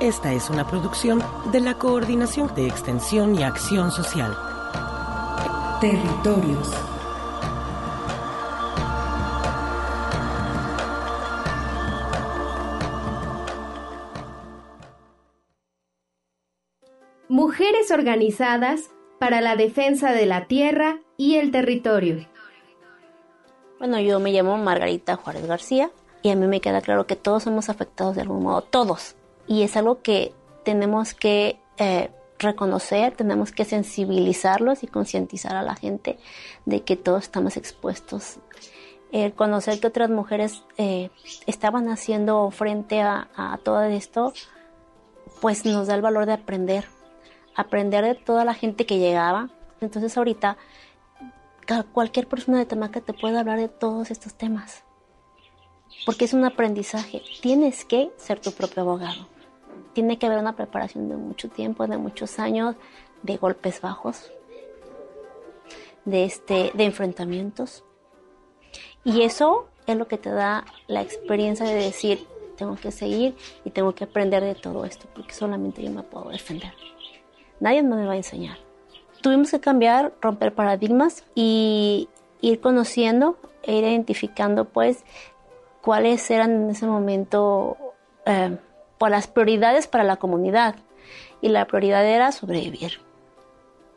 Esta es una producción de la Coordinación de Extensión y Acción Social. Territorios. Mujeres organizadas para la defensa de la tierra y el territorio. Bueno, yo me llamo Margarita Juárez García y a mí me queda claro que todos somos afectados de algún modo, todos. Y es algo que tenemos que eh, reconocer, tenemos que sensibilizarlos y concientizar a la gente de que todos estamos expuestos. El conocer que otras mujeres eh, estaban haciendo frente a, a todo esto, pues nos da el valor de aprender, aprender de toda la gente que llegaba. Entonces ahorita cualquier persona de Tamaca te puede hablar de todos estos temas. Porque es un aprendizaje. Tienes que ser tu propio abogado. Tiene que haber una preparación de mucho tiempo, de muchos años, de golpes bajos, de, este, de enfrentamientos. Y eso es lo que te da la experiencia de decir, tengo que seguir y tengo que aprender de todo esto, porque solamente yo me puedo defender. Nadie me va a enseñar. Tuvimos que cambiar, romper paradigmas y ir conociendo e ir identificando pues cuáles eran en ese momento eh, pues, las prioridades para la comunidad. Y la prioridad era sobrevivir.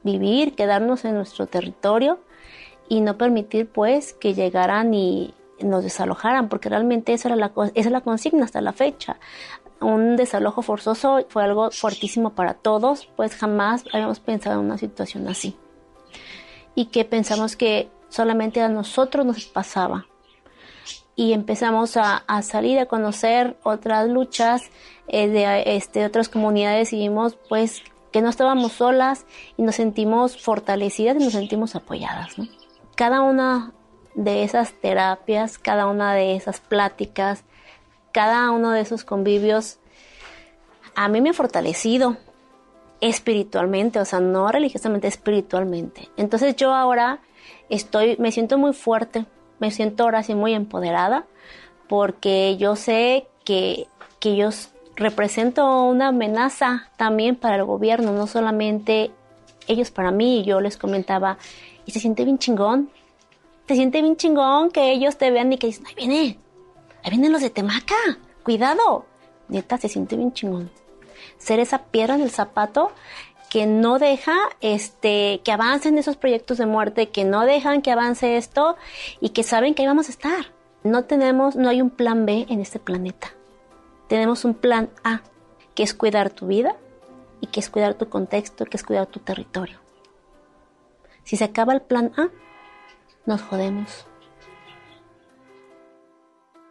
Vivir, quedarnos en nuestro territorio y no permitir pues que llegaran y nos desalojaran, porque realmente esa, era la, esa es la consigna hasta la fecha un desalojo forzoso fue algo fuertísimo para todos, pues jamás habíamos pensado en una situación así. Y que pensamos que solamente a nosotros nos pasaba. Y empezamos a, salir a conocer otras luchas eh, de este, otras comunidades y vimos pues que no estábamos solas y nos sentimos fortalecidas y nos sentimos apoyadas. Cada una de esas terapias, cada una de esas pláticas, cada uno de esos convivios a mí me ha fortalecido espiritualmente, o sea, no religiosamente, espiritualmente. Entonces yo ahora estoy, me siento muy fuerte, me siento ahora sí muy empoderada, porque yo sé que, que yo represento una amenaza también para el gobierno, no solamente ellos para mí, yo les comentaba, y se siente bien chingón, se siente bien chingón que ellos te vean y que dicen, ahí viene, ahí vienen los de Temaca, cuidado. Neta, se siente bien chingón. Ser esa piedra en el zapato que no deja este que avancen esos proyectos de muerte, que no dejan que avance esto y que saben que ahí vamos a estar. No tenemos, no hay un plan B en este planeta. Tenemos un plan A, que es cuidar tu vida y que es cuidar tu contexto, que es cuidar tu territorio. Si se acaba el plan A, nos jodemos.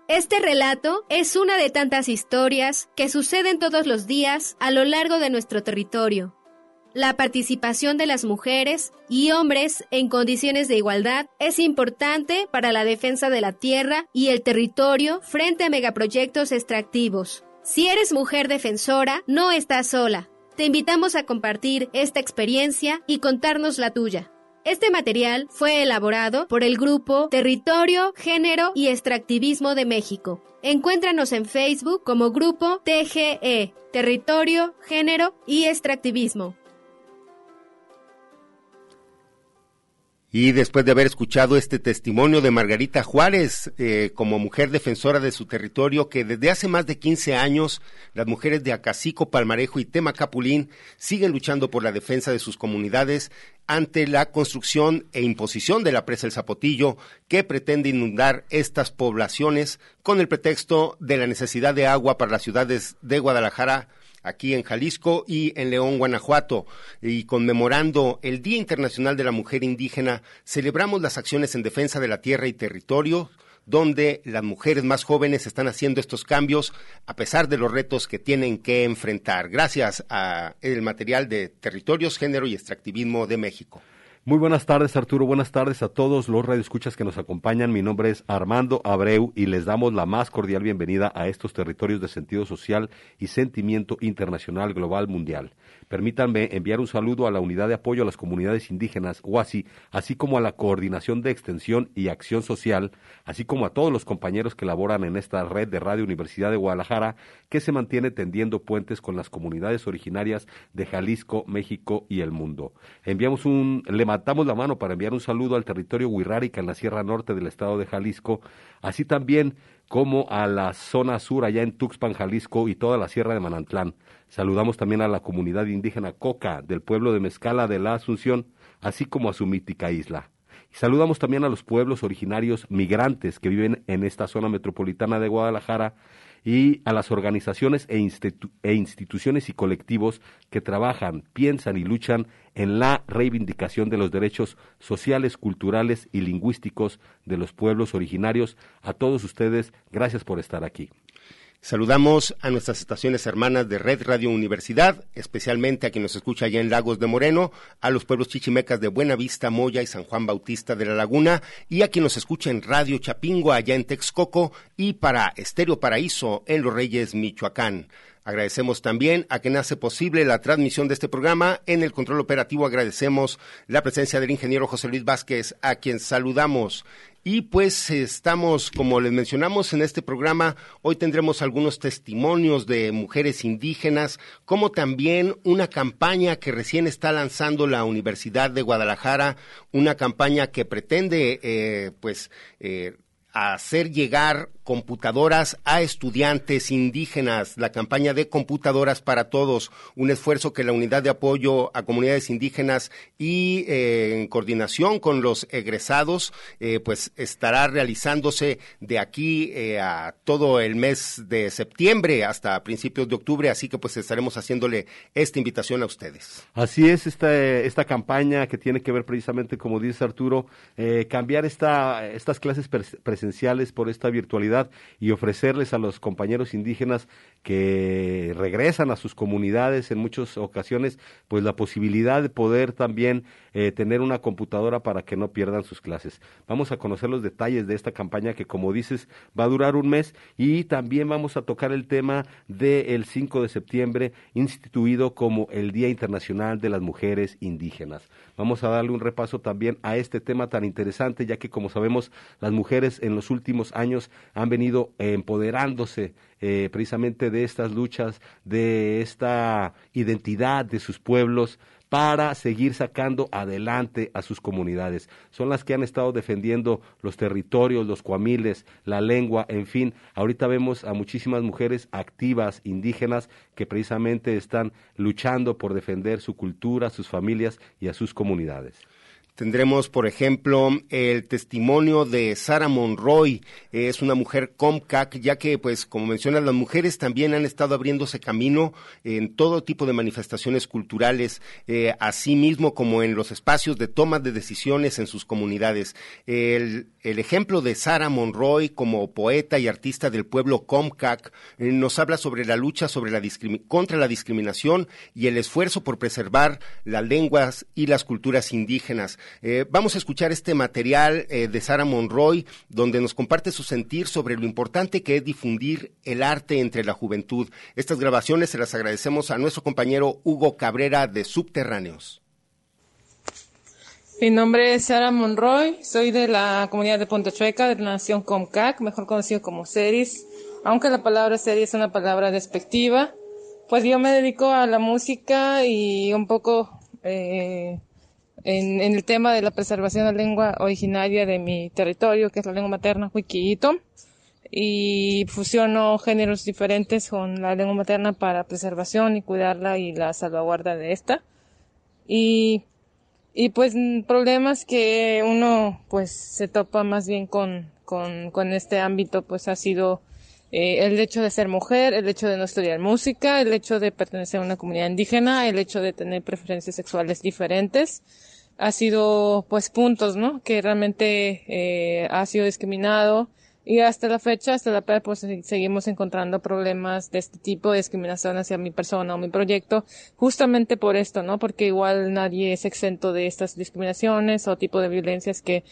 Este relato es una de tantas historias que suceden todos los días a lo largo de nuestro territorio. La participación de las mujeres y hombres en condiciones de igualdad es importante para la defensa de la tierra y el territorio frente a megaproyectos extractivos. Si eres mujer defensora, no estás sola. Te invitamos a compartir esta experiencia y contarnos la tuya. Este material fue elaborado por el grupo Territorio, Género y Extractivismo de México. Encuéntranos en Facebook como grupo TGE, Territorio, Género y Extractivismo. Y después de haber escuchado este testimonio de Margarita Juárez, eh, como mujer defensora de su territorio, que desde hace más de 15 años las mujeres de Acacico, Palmarejo y Temacapulín siguen luchando por la defensa de sus comunidades ante la construcción e imposición de la presa El Zapotillo, que pretende inundar estas poblaciones con el pretexto de la necesidad de agua para las ciudades de Guadalajara, aquí en Jalisco y en León, Guanajuato. Y conmemorando el Día Internacional de la Mujer Indígena, celebramos las acciones en defensa de la tierra y territorio, donde las mujeres más jóvenes están haciendo estos cambios a pesar de los retos que tienen que enfrentar. Gracias a el material de Territorios, Género y Extractivismo de México. Muy buenas tardes, Arturo. Buenas tardes a todos los radioescuchas que nos acompañan. Mi nombre es Armando Abreu y les damos la más cordial bienvenida a estos territorios de sentido social y sentimiento internacional, global, mundial. Permítanme enviar un saludo a la Unidad de Apoyo a las Comunidades Indígenas, UASI, así como a la Coordinación de Extensión y Acción Social, así como a todos los compañeros que laboran en esta red de Radio Universidad de Guadalajara, que se mantiene tendiendo puentes con las comunidades originarias de Jalisco, México y el mundo. Enviamos un, le matamos la mano para enviar un saludo al territorio Huirrárica en la Sierra Norte del estado de Jalisco, así también como a la zona sur allá en Tuxpan, Jalisco y toda la Sierra de Manantlán. Saludamos también a la comunidad indígena Coca del pueblo de Mezcala de la Asunción, así como a su mítica isla. Saludamos también a los pueblos originarios migrantes que viven en esta zona metropolitana de Guadalajara y a las organizaciones e, e, instituciones y colectivos que trabajan, piensan y luchan en la reivindicación de los derechos sociales, culturales y lingüísticos de los pueblos originarios. A todos ustedes, gracias por estar aquí. Saludamos a nuestras estaciones hermanas de Red Radio Universidad, especialmente a quien nos escucha allá en Lagos de Moreno, a los pueblos chichimecas de Buenavista, Moya y San Juan Bautista de la Laguna, y a quien nos escucha en Radio Chapingo allá en Texcoco y para Estéreo Paraíso en Los Reyes, Michoacán. Agradecemos también a quien hace posible la transmisión de este programa. En el control operativo agradecemos la presencia del ingeniero José Luis Vázquez, a quien saludamos. Y pues estamos, como les mencionamos en este programa, hoy tendremos algunos testimonios de mujeres indígenas, como también una campaña que recién está lanzando la Universidad de Guadalajara, una campaña que pretende, eh, pues, eh, hacer llegar computadoras a estudiantes indígenas, la campaña de computadoras para todos, un esfuerzo que la unidad de apoyo a comunidades indígenas y eh, en coordinación con los egresados, eh, pues estará realizándose de aquí eh, a todo el mes de septiembre hasta principios de octubre, así que pues estaremos haciéndole esta invitación a ustedes. Así es esta, esta campaña que tiene que ver precisamente, como dice Arturo, cambiar esta, estas clases presenciales por esta virtualidad y ofrecerles a los compañeros indígenas que regresan a sus comunidades en muchas ocasiones, pues la posibilidad de poder también eh, tener una computadora para que no pierdan sus clases. Vamos a conocer los detalles de esta campaña que, como dices, va a durar un mes y también vamos a tocar el tema del 5 de septiembre, instituido como el Día Internacional de las Mujeres Indígenas. Vamos a darle un repaso también a este tema tan interesante, ya que, como sabemos, las mujeres en los últimos años han venido empoderándose eh, precisamente de estas luchas, de esta identidad de sus pueblos para seguir sacando adelante a sus comunidades. Son las que han estado defendiendo los territorios, los cuamiles, la lengua, en fin. Ahorita vemos a muchísimas mujeres activas, indígenas, que precisamente están luchando por defender su cultura, sus familias y a sus comunidades. Tendremos, por ejemplo, el testimonio de Sara Monroy, es una mujer Comcac, ya que, pues, como mencionas, las mujeres también han estado abriéndose camino en todo tipo de manifestaciones culturales, eh, así mismo como en los espacios de toma de decisiones en sus comunidades. El, ejemplo de Sara Monroy como poeta y artista del pueblo Comcac eh, nos habla sobre la lucha sobre la contra la discriminación y el esfuerzo por preservar las lenguas y las culturas indígenas. Eh, vamos a escuchar este material eh, de Sara Monroy, donde nos comparte su sentir sobre lo importante que es difundir el arte entre la juventud. Estas grabaciones se las agradecemos a nuestro compañero Hugo Cabrera de Subterráneos. Mi nombre es Sara Monroy, soy de la comunidad de Punta Chueca, de la nación Comcac, mejor conocido como Ceris. Aunque la palabra Ceris es una palabra despectiva, pues yo me dedico a la música y un poco eh, en, el tema de la preservación de la lengua originaria de mi territorio, que es la lengua materna huiquillito, y fusiono géneros diferentes con la lengua materna para preservación y cuidarla y la salvaguarda de esta. Y, y pues problemas que uno pues se topa más bien con, con, con este ámbito pues ha sido eh, el hecho de ser mujer, el hecho de no estudiar música, el hecho de pertenecer a una comunidad indígena, el hecho de tener preferencias sexuales diferentes, ha sido pues puntos, ¿no? Que realmente eh, ha sido discriminado y hasta la fecha, hasta la fecha, pues seguimos encontrando problemas de este tipo de discriminación hacia mi persona o mi proyecto, justamente por esto, ¿no? Porque igual nadie es exento de estas discriminaciones o tipo de violencias que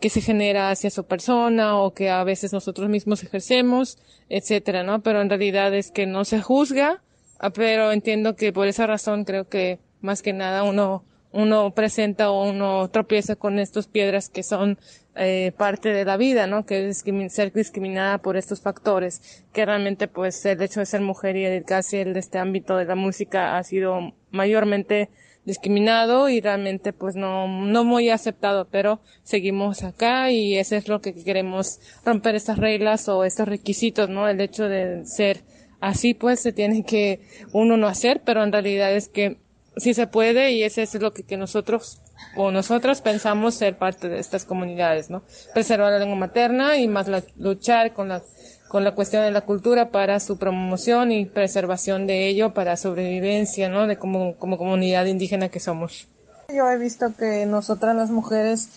que se genera hacia su persona o que a veces nosotros mismos ejercemos, etcétera, ¿no? Pero en realidad es que no se juzga, ah, pero entiendo que por esa razón creo que más que nada uno uno presenta o uno tropieza con estas piedras que son eh, parte de la vida, ¿no? Que es ser discriminada por estos factores, que realmente pues el hecho de ser mujer y casi el de este ámbito de la música ha sido mayormente discriminado y realmente pues no, no muy aceptado, pero seguimos acá y eso es lo que queremos romper estas reglas o estos requisitos, ¿no? El hecho de ser así pues se tiene que uno no hacer, pero en realidad es que sí se puede y ese es lo que, que nosotros o nosotros pensamos ser parte de estas comunidades, ¿no? Preservar la lengua materna y más luchar con la con la cuestión de la cultura para su promoción y preservación de ello para sobrevivencia, ¿no? De como, como comunidad indígena que somos. Yo he visto que nosotras las mujeres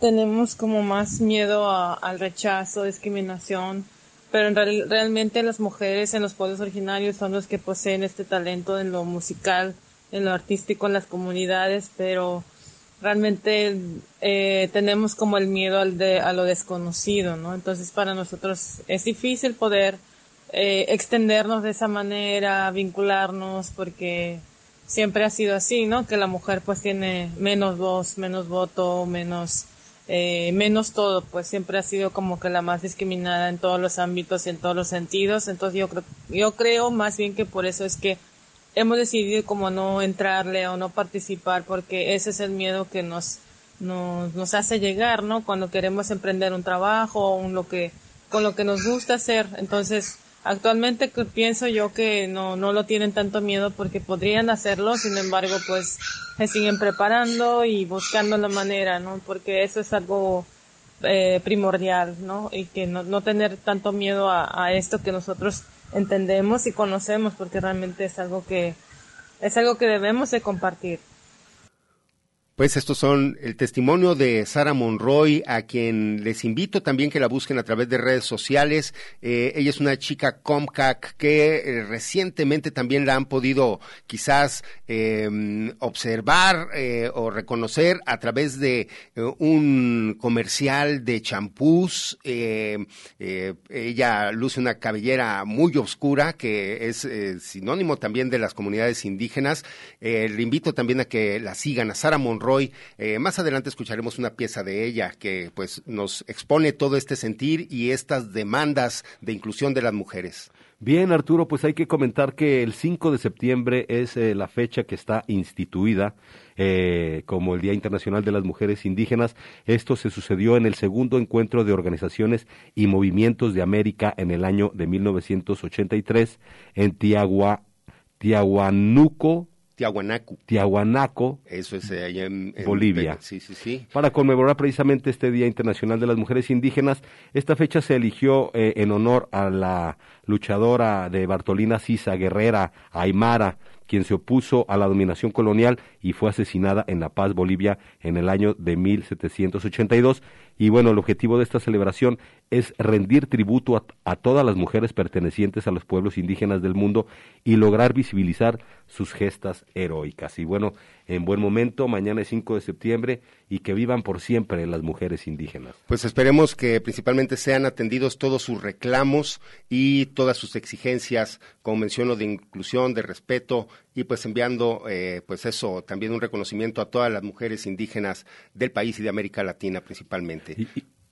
tenemos como más miedo al rechazo, discriminación, pero en realmente las mujeres en los pueblos originarios son los que poseen este talento en lo musical, en lo artístico, en las comunidades, pero realmente eh, tenemos como el miedo al de, a lo desconocido, ¿no? Entonces para nosotros es difícil poder eh, extendernos de esa manera, vincularnos, porque siempre ha sido así, ¿no? Que la mujer pues tiene menos voz, menos voto, menos, eh, menos todo, pues siempre ha sido como que la más discriminada en todos los ámbitos y en todos los sentidos. Entonces yo creo, yo creo más bien que por eso es que hemos decidido como no entrarle o no participar porque ese es el miedo que nos, nos, nos hace llegar, ¿no? Cuando queremos emprender un trabajo o lo que, con lo que nos gusta hacer. Entonces, actualmente pienso yo que no, no lo tienen tanto miedo porque podrían hacerlo, sin embargo, pues se siguen preparando y buscando la manera, ¿no? Porque eso es algo eh, primordial, ¿no? Y que no, no tener tanto miedo a esto que nosotros entendemos y conocemos porque realmente es algo que es algo que debemos de compartir. Pues estos son el testimonio de Sara Monroy, a quien les invito también que la busquen a través de redes sociales. Eh, ella es una chica Comcac que eh, recientemente también la han podido quizás em, observar eh, o reconocer a través de un comercial de champús. ella luce una cabellera muy oscura que es sinónimo también de las comunidades indígenas. le invito también a que la sigan a Sara Monroy eh, más adelante escucharemos una pieza de ella que pues nos expone todo este sentir y estas demandas de inclusión de las mujeres. Bien, Arturo, pues hay que comentar que el 5 de septiembre es eh, la fecha que está instituida eh, como el Día Internacional de las Mujeres Indígenas. Esto se sucedió en el segundo encuentro de organizaciones y movimientos de América en el año de 1983 en Tiagua, Tiahuanuco, Tiahuanaco. Tiahuanaco. Eso es eh, allá en, Bolivia. Sí, sí, sí. Para conmemorar precisamente este Día Internacional de las Mujeres Indígenas, esta fecha se eligió eh, en honor a la luchadora de Bartolina Sisa, guerrera Aymara, quien se opuso a la dominación colonial y fue asesinada en La Paz, Bolivia, en el año de 1782. Y bueno, el objetivo de esta celebración es rendir tributo a, todas las mujeres pertenecientes a los pueblos indígenas del mundo y lograr visibilizar sus gestas heroicas. Y bueno, en buen momento, mañana es 5 de septiembre y que vivan por siempre las mujeres indígenas. Pues esperemos que principalmente sean atendidos todos sus reclamos y todas sus exigencias, como menciono, de inclusión, de respeto y pues enviando, eh, pues eso, también un reconocimiento a todas las mujeres indígenas del país y de América Latina principalmente.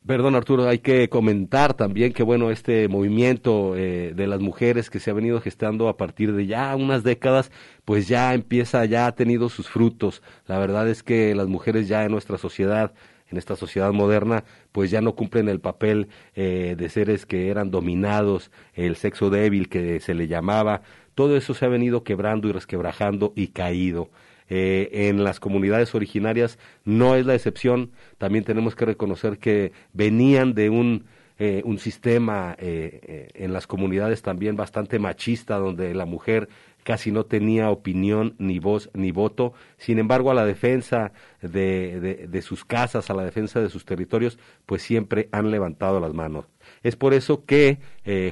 Perdón, Arturo, hay que comentar también que, bueno, este movimiento eh, de las mujeres que se ha venido gestando a partir de ya unas décadas, pues ya empieza, ya ha tenido sus frutos. La verdad es que las mujeres ya en nuestra sociedad, en esta sociedad moderna, pues ya no cumplen el papel eh, de seres que eran dominados, el sexo débil que se le llamaba. Todo eso se ha venido quebrando y resquebrajando y caído. Eh, en las comunidades originarias no es la excepción. También tenemos que reconocer que venían de un, eh, un sistema eh, en las comunidades también bastante machista, donde la mujer casi no tenía opinión, ni voz, ni voto. Sin embargo, a la defensa de, de, sus casas, a la defensa de sus territorios, pues siempre han levantado las manos. Es por eso que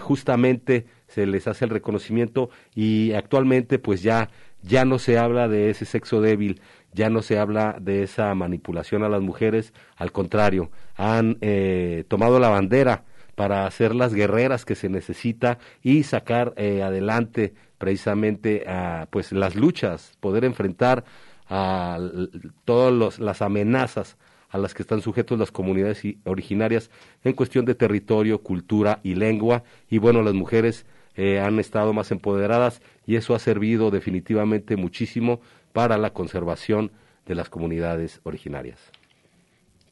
justamente se les hace el reconocimiento y actualmente pues ya ya no se habla de ese sexo débil, ya no se habla de esa manipulación a las mujeres, al contrario, han eh, tomado la bandera para hacer las guerreras que se necesita y sacar eh, adelante precisamente a, pues las luchas, poder enfrentar a todas las amenazas a las que están sujetos las comunidades originarias en cuestión de territorio, cultura y lengua. Y bueno, las mujeres eh, han estado más empoderadas y eso ha servido definitivamente muchísimo para la conservación de las comunidades originarias.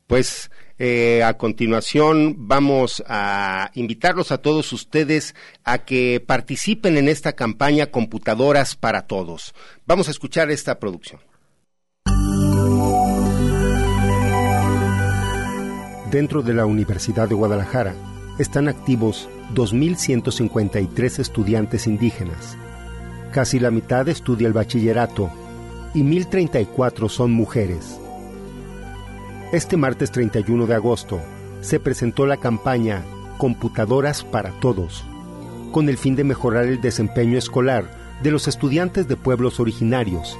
Pues eh, a continuación vamos a invitarlos a todos ustedes a que participen en esta campaña Computadoras para Todos. Vamos a escuchar esta producción. Dentro de la Universidad de Guadalajara están activos 2.153 estudiantes indígenas. Casi la mitad estudia el bachillerato y 1.034 son mujeres. Este martes 31 de agosto se presentó la campaña Computadoras para Todos, con el fin de mejorar el desempeño escolar de los estudiantes de pueblos originarios,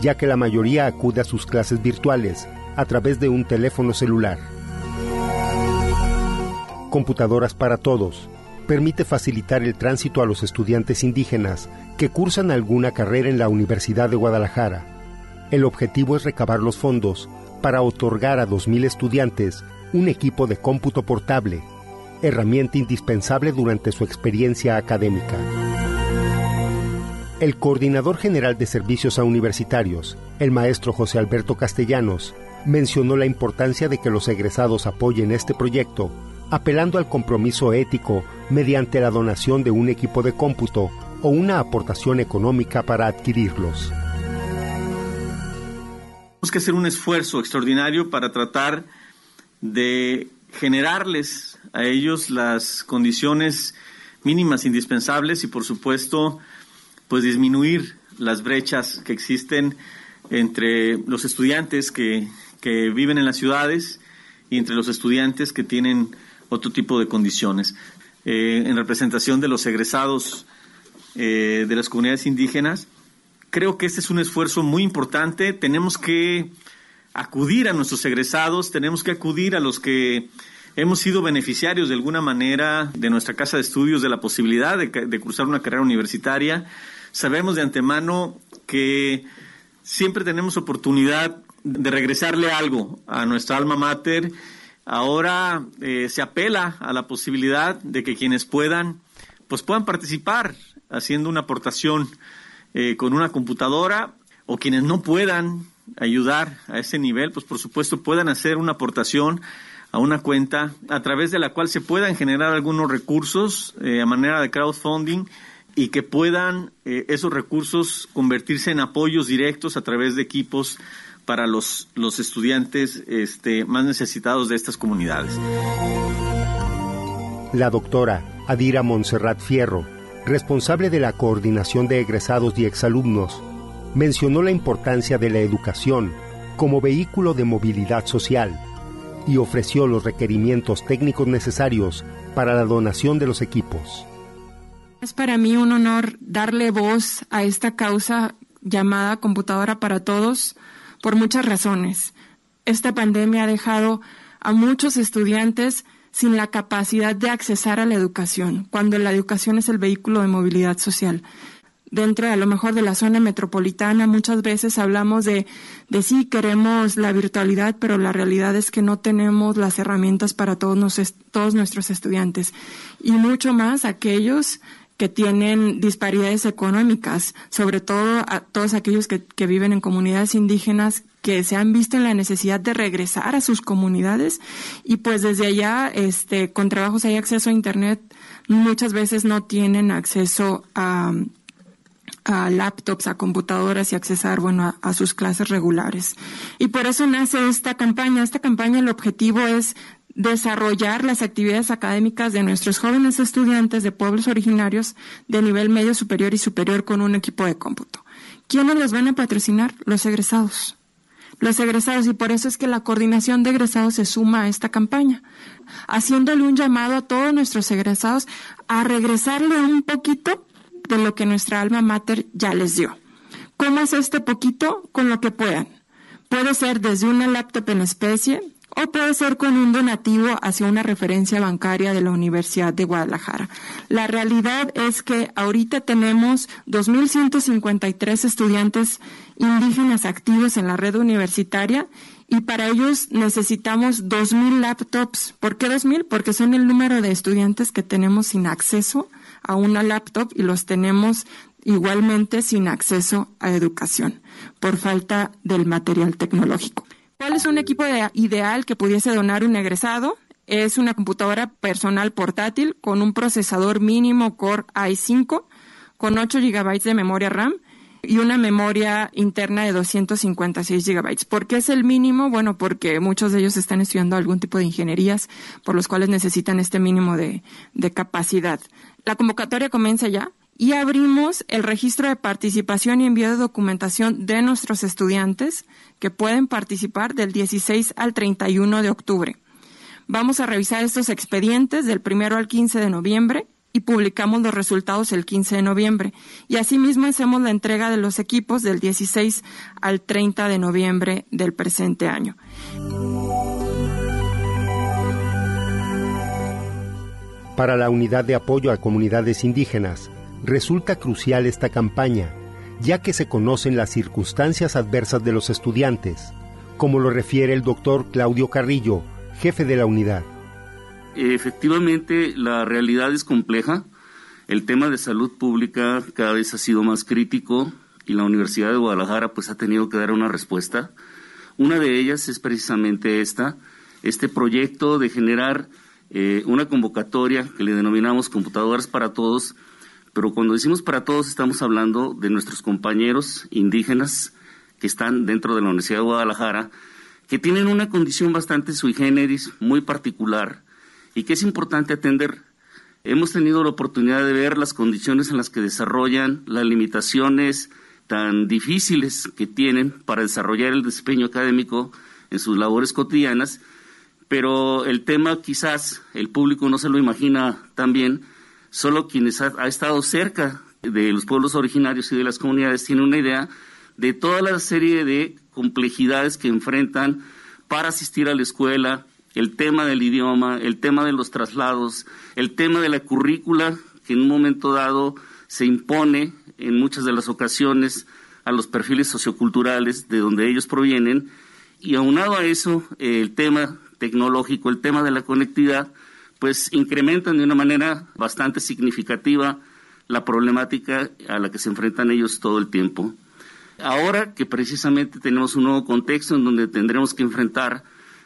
ya que la mayoría acude a sus clases virtuales a través de un teléfono celular. Computadoras para Todos permite facilitar el tránsito a los estudiantes indígenas que cursan alguna carrera en la Universidad de Guadalajara. El objetivo es recabar los fondos para otorgar a 2.000 estudiantes un equipo de cómputo portable, herramienta indispensable durante su experiencia académica. El coordinador general de servicios a universitarios, el maestro José Alberto Castellanos, mencionó la importancia de que los egresados apoyen este proyecto apelando al compromiso ético mediante la donación de un equipo de cómputo o una aportación económica para adquirirlos. Tenemos que hacer un esfuerzo extraordinario para tratar de generarles a ellos las condiciones mínimas indispensables y por supuesto pues disminuir las brechas que existen entre los estudiantes que, que viven en las ciudades y entre los estudiantes que tienen otro tipo de condiciones. Eh, en representación de los egresados eh, de las comunidades indígenas, creo que este es un esfuerzo muy importante. Tenemos que acudir a nuestros egresados, tenemos que acudir a los que hemos sido beneficiarios de alguna manera de nuestra casa de estudios, de la posibilidad de, de cursar una carrera universitaria. Sabemos de antemano que siempre tenemos oportunidad de regresarle algo a nuestra alma mater Ahora eh, se apela a la posibilidad de que quienes puedan, pues puedan participar haciendo una aportación eh, con una computadora o quienes no puedan ayudar a ese nivel, pues por supuesto puedan hacer una aportación a una cuenta a través de la cual se puedan generar algunos recursos eh, a manera de crowdfunding y que puedan esos recursos convertirse en apoyos directos a través de equipos para los, los estudiantes este, más necesitados de estas comunidades. La doctora Adira Montserrat Fierro, responsable de la coordinación de egresados y exalumnos, mencionó la importancia de la educación como vehículo de movilidad social y ofreció los requerimientos técnicos necesarios para la donación de los equipos. Es para mí un honor darle voz a esta causa llamada Computadora para Todos, por muchas razones. Esta pandemia ha dejado a muchos estudiantes sin la capacidad de accesar a la educación, cuando la educación es el vehículo de movilidad social. dentro a lo mejor de la zona metropolitana. Muchas veces hablamos de, de sí, queremos la virtualidad, pero la realidad es que no tenemos las herramientas para todos, todos nuestros estudiantes. Y mucho más aquellos que tienen disparidades económicas, sobre todo a todos aquellos que, que, viven en comunidades indígenas que se han visto en la necesidad de regresar a sus comunidades y pues desde allá, este, con trabajos hay acceso a internet, muchas veces no tienen acceso a, a laptops, a computadoras y accesar, bueno, a, sus clases regulares. Y por eso nace esta campaña. Esta campaña, el objetivo es desarrollar las actividades académicas de nuestros jóvenes estudiantes de pueblos originarios de nivel medio superior y superior con un equipo de cómputo. ¿Quiénes los van a patrocinar? Los egresados. Los egresados, y por eso es que la coordinación de egresados se suma a esta campaña, haciéndole un llamado a todos nuestros egresados a regresarle un poquito de lo que nuestra alma mater ya les dio. ¿Cómo es este poquito? Con lo que puedan. Puede ser desde una laptop en especie o puede ser con un donativo hacia una referencia bancaria de la Universidad de Guadalajara. La realidad es que ahorita tenemos 2.153 estudiantes indígenas activos en la red universitaria y para ellos necesitamos 2.000 laptops. ¿Por qué 2.000? Porque son el número de estudiantes que tenemos sin acceso a una laptop y los tenemos igualmente sin acceso a educación por falta del material tecnológico. ¿Cuál es un equipo ideal que pudiese donar un egresado? Es una computadora personal portátil con un procesador mínimo Core i5 con 8 GB de memoria RAM y una memoria interna de 256 GB. ¿Por qué es el mínimo? Bueno, porque muchos de ellos están estudiando algún tipo de ingenierías por los cuales necesitan este mínimo de, de capacidad. La convocatoria comienza ya y abrimos el registro de participación y envío de documentación de nuestros estudiantes que pueden participar del 16 al 31 de octubre. Vamos a revisar estos expedientes del 1 al 15 de noviembre y publicamos los resultados el 15 de noviembre. Y asimismo hacemos la entrega de los equipos del 16 al 30 de noviembre del presente año. Para la unidad de apoyo a comunidades indígenas, resulta crucial esta campaña, ya que se conocen las circunstancias adversas de los estudiantes, como lo refiere el doctor Claudio Carrillo, jefe de la unidad. Efectivamente, la realidad es compleja. El tema de salud pública cada vez ha sido más crítico y la Universidad de Guadalajara pues ha tenido que dar una respuesta. Una de ellas es precisamente esta, este proyecto de generar eh, una convocatoria que le denominamos computadoras para todos, pero cuando decimos para todos estamos hablando de nuestros compañeros indígenas que están dentro de la Universidad de Guadalajara, que tienen una condición bastante sui generis, muy particular, y que es importante atender. Hemos tenido la oportunidad de ver las condiciones en las que desarrollan, las limitaciones tan difíciles que tienen para desarrollar el desempeño académico en sus labores cotidianas, pero el tema quizás el público no se lo imagina tan bien, solo quienes ha, estado cerca de los pueblos originarios y de las comunidades tienen una idea de toda la serie de complejidades que enfrentan para asistir a la escuela, el tema del idioma, el tema de los traslados, el tema de la currícula que en un momento dado se impone en muchas de las ocasiones a los perfiles socioculturales de donde ellos provienen. Y aunado a eso el tema tecnológico, el tema de la conectividad, pues incrementan de una manera bastante significativa la problemática a la que se enfrentan ellos todo el tiempo. Ahora que precisamente tenemos un nuevo contexto en donde tendremos que enfrentar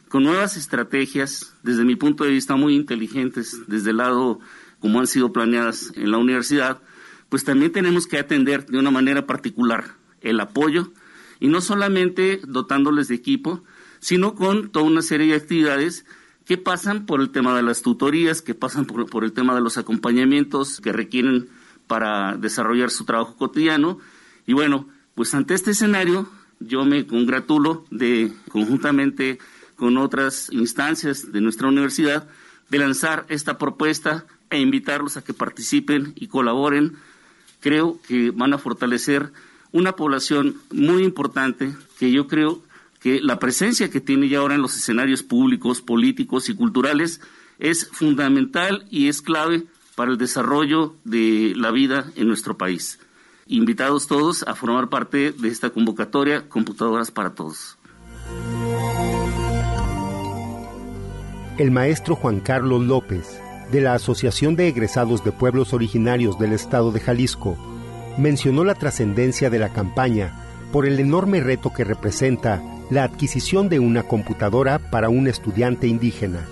con nuevas estrategias, desde mi punto de vista muy inteligentes, desde el lado como han sido planeadas en la universidad, pues también tenemos que atender de una manera particular el apoyo y no solamente dotándoles de equipo, sino con toda una serie de actividades que pasan por el tema de las tutorías, que pasan por, el tema de los acompañamientos que requieren para desarrollar su trabajo cotidiano. Y bueno, pues ante este escenario yo me congratulo de conjuntamente con otras instancias de nuestra universidad de lanzar esta propuesta e invitarlos a que participen y colaboren. Creo que van a fortalecer una población muy importante que yo creo que la presencia que tiene ya ahora en los escenarios públicos, políticos y culturales es fundamental y es clave para el desarrollo de la vida en nuestro país. Invitados todos a formar parte de esta convocatoria Computadoras para Todos. El maestro Juan Carlos López, de la Asociación de Egresados de Pueblos Originarios del Estado de Jalisco, mencionó la trascendencia de la campaña por el enorme reto que representa la adquisición de una computadora para un estudiante indígena.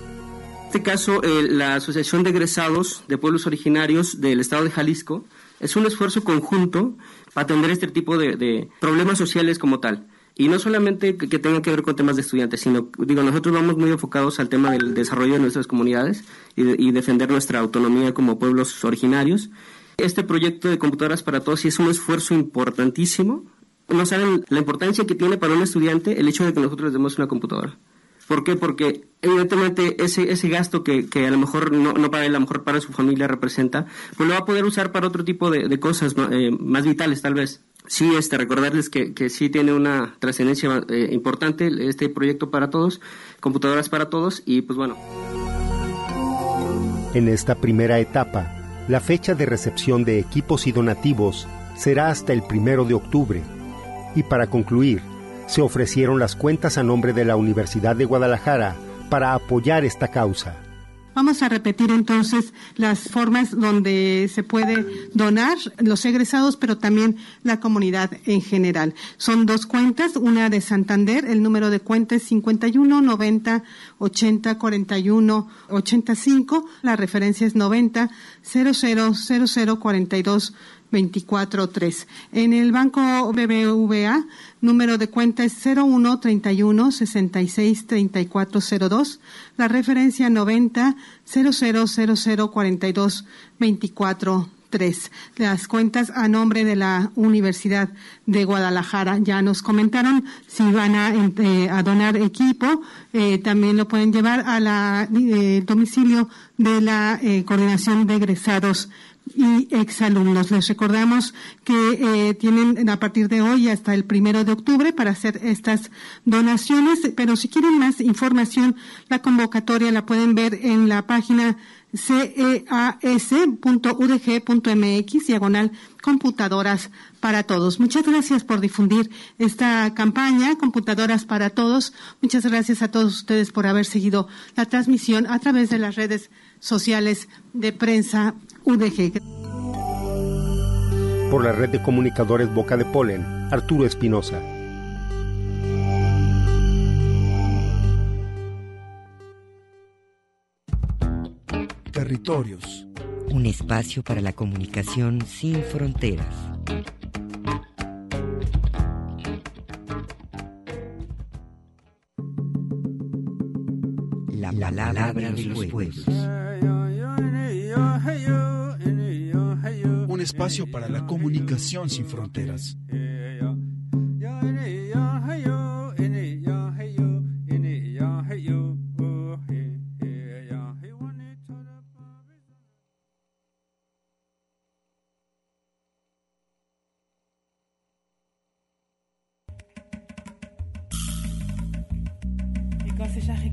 En este caso, eh, la Asociación de Egresados de Pueblos Originarios del Estado de Jalisco es un esfuerzo conjunto para atender este tipo de, problemas sociales como tal. Y no solamente que, tenga que ver con temas de estudiantes, sino, digo, nosotros vamos muy enfocados al tema del desarrollo de nuestras comunidades y, defender nuestra autonomía como pueblos originarios. Este proyecto de computadoras para todos es un esfuerzo importantísimo no saben la importancia que tiene para un estudiante el hecho de que nosotros les demos una computadora. ¿Por qué? Porque evidentemente ese, ese gasto que, que a lo mejor no, no para él, a lo mejor para su familia representa, pues lo va a poder usar para otro tipo de, cosas eh, más vitales tal vez. Sí, este, recordarles que, que sí tiene una trascendencia eh, importante este proyecto para todos, computadoras para todos y pues bueno. En esta primera etapa, la fecha de recepción de equipos y donativos será hasta el primero de octubre y para concluir, se ofrecieron las cuentas a nombre de la Universidad de Guadalajara para apoyar esta causa. Vamos a repetir entonces las formas donde se puede donar los egresados, pero también la comunidad en general. Son dos cuentas, una de Santander, el número de cuenta es 51 90 80 41 85, la referencia es 90 00 00 42 243. En el banco BBVA, número de cuenta es 01 31 66 3402, la referencia 90 0000 42 24 3. Las cuentas a nombre de la Universidad de Guadalajara. Ya nos comentaron si van a, eh, donar equipo, eh, también lo pueden llevar a la eh, domicilio de la Coordinación de Egresados y exalumnos. Les recordamos que tienen a partir de hoy hasta el primero de octubre para hacer estas donaciones, pero si quieren más información, la convocatoria la pueden ver en la página ceas.udg.mx, diagonal computadoras para todos. Muchas gracias por difundir esta campaña, Computadoras para Todos. Muchas gracias a todos ustedes por haber seguido la transmisión a través de las redes sociales de prensa UDG. Por la red de comunicadores Boca de Polen, Arturo Espinosa. Territorios. Un espacio para la comunicación sin fronteras. La palabra, de los pueblos. Un espacio para la comunicación sin fronteras.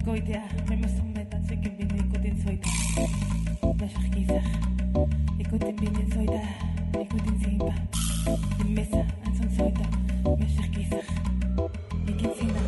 Goitea, memezun betan zekin bine ikutin zoita. Besak izak, ikutin bine zoita, ikutin zimba. Dimeza, antzon zoita, besak izak, ikin zina.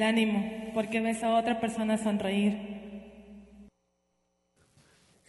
El ánimo, porque ves a otra persona sonreír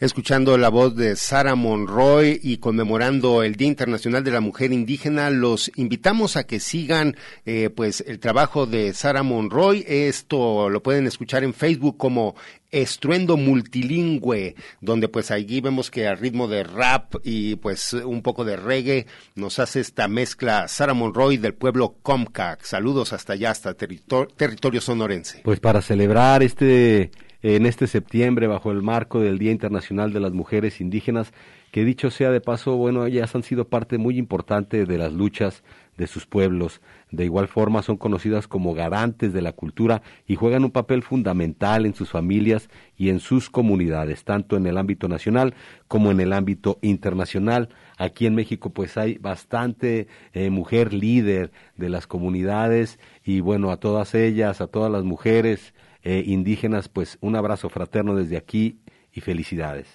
escuchando la voz de Sara Monroy y conmemorando el Día Internacional de la Mujer Indígena, los invitamos a que sigan eh, pues el trabajo de Sara Monroy. Esto lo pueden escuchar en Facebook como Estruendo Multilingüe, donde pues allí vemos que al ritmo de rap y pues un poco de reggae nos hace esta mezcla Sara Monroy del pueblo Comcac. Saludos hasta allá, hasta territorio sonorense. Pues para celebrar este en este septiembre bajo el marco del Día Internacional de las Mujeres Indígenas, que dicho sea de paso, bueno, ellas han sido parte muy importante de las luchas de sus pueblos. De igual forma son conocidas como garantes de la cultura y juegan un papel fundamental en sus familias y en sus comunidades, tanto en el ámbito nacional como en el ámbito internacional. Aquí en México pues hay bastante eh, mujer líder de las comunidades y bueno, a todas ellas, a todas las mujeres eh, indígenas, pues un abrazo fraterno desde aquí y felicidades.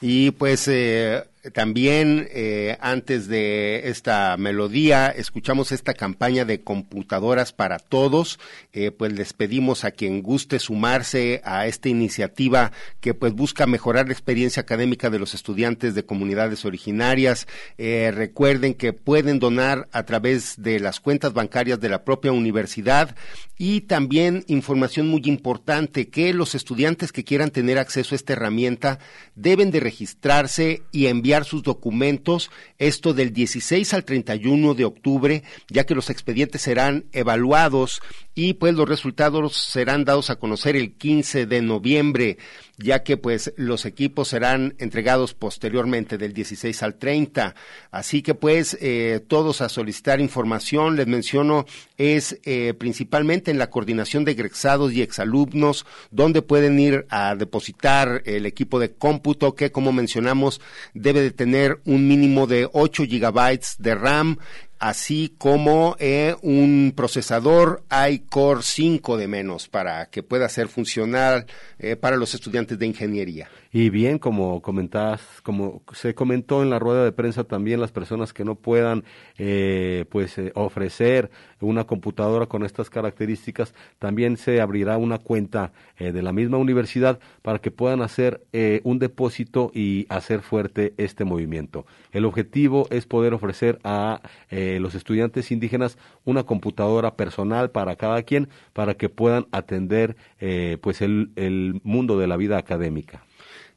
Y pues eh, también eh, antes de esta melodía escuchamos esta campaña de computadoras para todos. Eh, pues les pedimos a quien guste sumarse a esta iniciativa que pues busca mejorar la experiencia académica de los estudiantes de comunidades originarias. Eh, recuerden que pueden donar a través de las cuentas bancarias de la propia universidad y también información muy importante que los estudiantes que quieran tener acceso a esta herramienta deben de registrarse y enviar sus documentos, esto del 16 al 31 de octubre, ya que los expedientes serán evaluados y pues los resultados serán dados a conocer el 15 de noviembre ya que pues los equipos serán entregados posteriormente del 16 al 30. Así que pues eh, todos a solicitar información, les menciono, es eh, principalmente en la coordinación de egresados y exalumnos, donde pueden ir a depositar el equipo de cómputo que como mencionamos debe de tener un mínimo de 8 gigabytes de RAM así como eh, un procesador iCore 5 de menos para que pueda ser funcional eh, para los estudiantes de ingeniería. Y bien, como comentas, como se comentó en la rueda de prensa también, las personas que no puedan eh, pues eh, ofrecer una computadora con estas características, también se abrirá una cuenta eh, de la misma universidad para que puedan hacer un depósito y hacer fuerte este movimiento. El objetivo es poder ofrecer a los estudiantes indígenas una computadora personal para cada quien para que puedan atender pues el, el mundo de la vida académica.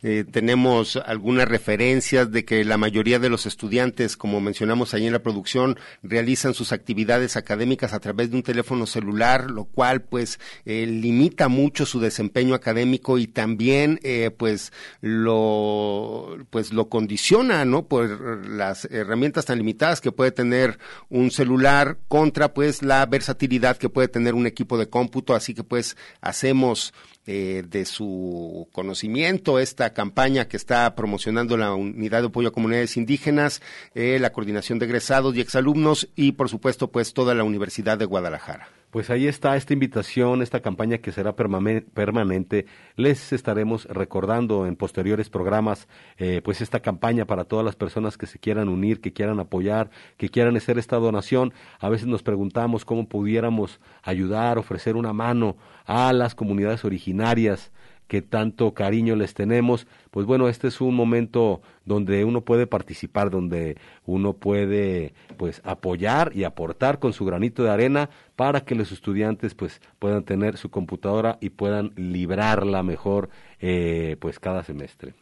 Eh, tenemos algunas referencias de que la mayoría de los estudiantes, como mencionamos ahí en la producción, realizan sus actividades académicas a través de un teléfono celular, lo cual pues eh, limita mucho su desempeño académico y también eh, pues lo pues lo condiciona, ¿no? Por las herramientas tan limitadas que puede tener un celular contra pues la versatilidad que puede tener un equipo de cómputo, así que pues hacemos eh, de su conocimiento esta campaña que está promocionando la Unidad de Apoyo a Comunidades Indígenas, eh, la Coordinación de Egresados y Exalumnos y, por supuesto, pues toda la Universidad de Guadalajara. Pues ahí está esta invitación, esta campaña que será permanente. Les estaremos recordando en posteriores programas, eh, pues esta campaña para todas las personas que se quieran unir, que quieran apoyar, que quieran hacer esta donación. A veces nos preguntamos cómo pudiéramos ayudar, ofrecer una mano a las comunidades originarias que tanto cariño les tenemos, pues bueno, este es un momento donde uno puede participar, donde uno puede pues apoyar y aportar con su granito de arena para que los estudiantes pues puedan tener su computadora y puedan librarla mejor eh, pues cada semestre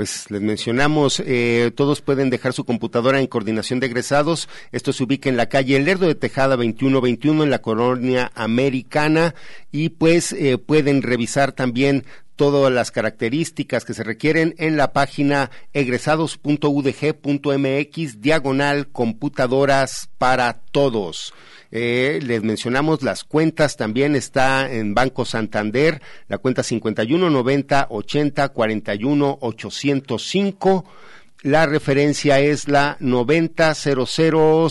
pues les mencionamos, eh, todos pueden dejar su computadora en coordinación de egresados. Esto se ubica en la calle Lerdo de Tejada 2121 en la colonia americana y pues eh, pueden revisar también todas las características que se requieren en la página egresados.udg.mx diagonal computadoras para todos. Eh, les mencionamos las cuentas, también está en Banco Santander, la cuenta 51 90 80 41 805. La referencia es la 90 00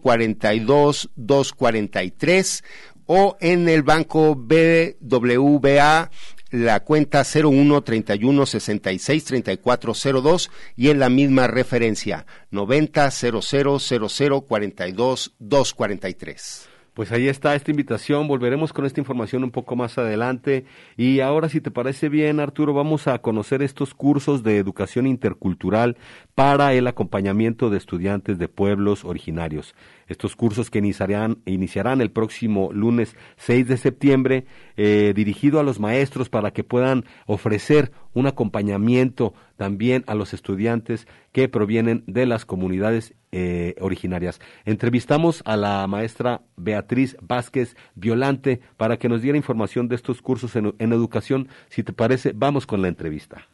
42 243 o en el banco BWA la cuenta 01 31 66 34 02 y en la misma referencia 90 00 00 42 243. Pues ahí está esta invitación, volveremos con esta información un poco más adelante y ahora si te parece bien Arturo vamos a conocer estos cursos de educación intercultural para el acompañamiento de estudiantes de pueblos originarios. Estos cursos que iniciarán, iniciarán el próximo lunes 6 de septiembre, eh, dirigido a los maestros para que puedan ofrecer un acompañamiento también a los estudiantes que provienen de las comunidades eh, originarias. Entrevistamos a la maestra Beatriz Vázquez Violante para que nos diera información de estos cursos en educación. Si te parece, vamos con la entrevista.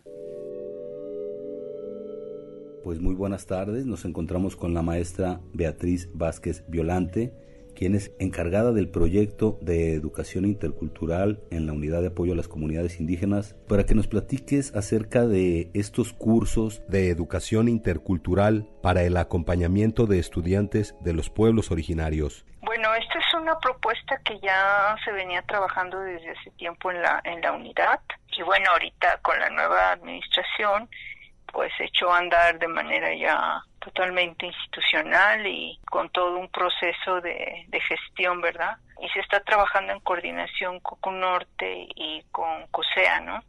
Pues muy buenas tardes, nos encontramos con la maestra Beatriz Vázquez Violante, quien es encargada del proyecto de educación intercultural en la unidad de apoyo a las comunidades indígenas, para que nos platiques acerca de estos cursos de educación intercultural para el acompañamiento de estudiantes de los pueblos originarios. Bueno, esta es una propuesta que ya se venía trabajando desde hace tiempo en la, en la unidad y bueno, ahorita con la nueva administración pues echó a andar de manera ya totalmente institucional y con todo un proceso de, gestión, ¿verdad? Y se está trabajando en coordinación con CUNORTE y con COSEA, ¿no?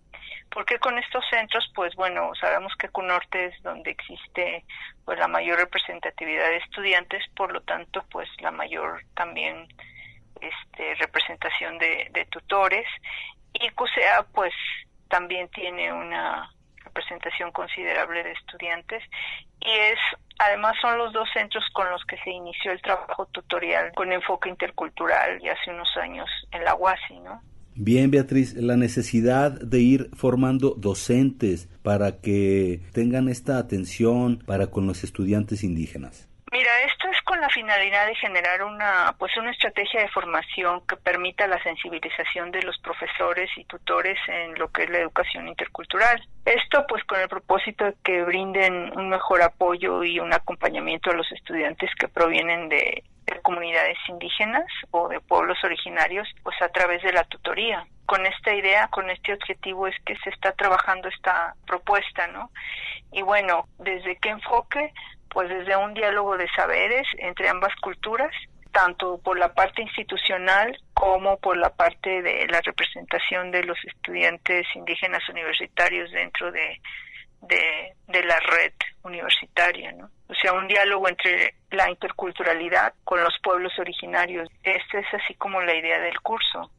Porque con estos centros, pues bueno, sabemos que CUNORTE es donde existe pues la mayor representatividad de estudiantes, por lo tanto, pues la mayor también este, representación de, de tutores y COSEA pues también tiene una representación considerable de estudiantes y es además son los dos centros con los que se inició el trabajo tutorial con enfoque intercultural y hace unos años en la UASI, ¿no? Bien, Beatriz, la necesidad de ir formando docentes para que tengan esta atención para con los estudiantes indígenas. Mira, esto es la finalidad de generar una, pues una estrategia de formación que permita la sensibilización de los profesores y tutores en lo que es la educación intercultural. Esto pues con el propósito de que brinden un mejor apoyo y un acompañamiento a los estudiantes que provienen de, de comunidades indígenas o de pueblos originarios, pues a través de la tutoría con esta idea, con este objetivo es que se está trabajando esta propuesta, ¿no? Y bueno, ¿desde qué enfoque? Pues desde un diálogo de saberes entre ambas culturas, tanto por la parte institucional como por la parte de la representación de los estudiantes indígenas universitarios dentro de, de, la red universitaria, ¿no? O sea, un diálogo entre la interculturalidad con los pueblos originarios. Esta es así como la idea del curso.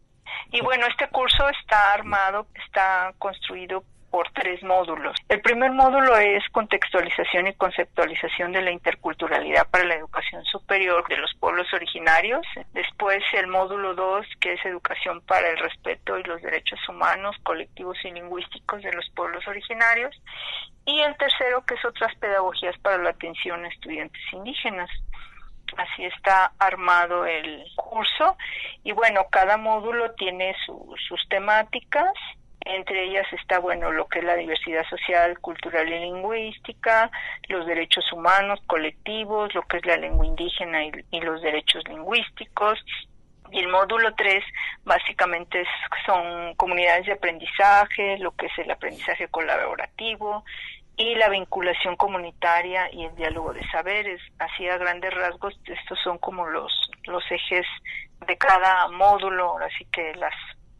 Y bueno, este curso está armado, está construido por tres módulos. El primer módulo es contextualización y conceptualización de la interculturalidad para la educación superior de los pueblos originarios. Después el módulo 2, que es educación para el respeto y los derechos humanos, colectivos y lingüísticos de los pueblos originarios. Y el tercero, que es otras pedagogías para la atención a estudiantes indígenas así está armado el curso y bueno cada módulo tiene sus temáticas entre ellas está, bueno, lo que es la diversidad social, cultural y lingüística, los derechos humanos colectivos, lo que es la lengua indígena y, los derechos lingüísticos. Y el módulo 3 básicamente son comunidades de aprendizaje, lo que es el aprendizaje colaborativo y la vinculación comunitaria y el diálogo de saberes. Así a grandes rasgos, estos son como los, los ejes de cada módulo, así que las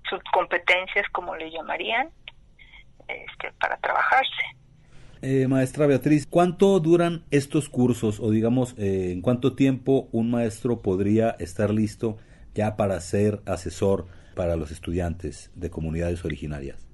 sus competencias, como le llamarían, este, para trabajarse. Eh, maestra Beatriz, ¿cuánto duran estos cursos o digamos eh, en cuánto tiempo un maestro podría estar listo ya para ser asesor para los estudiantes de comunidades originarias?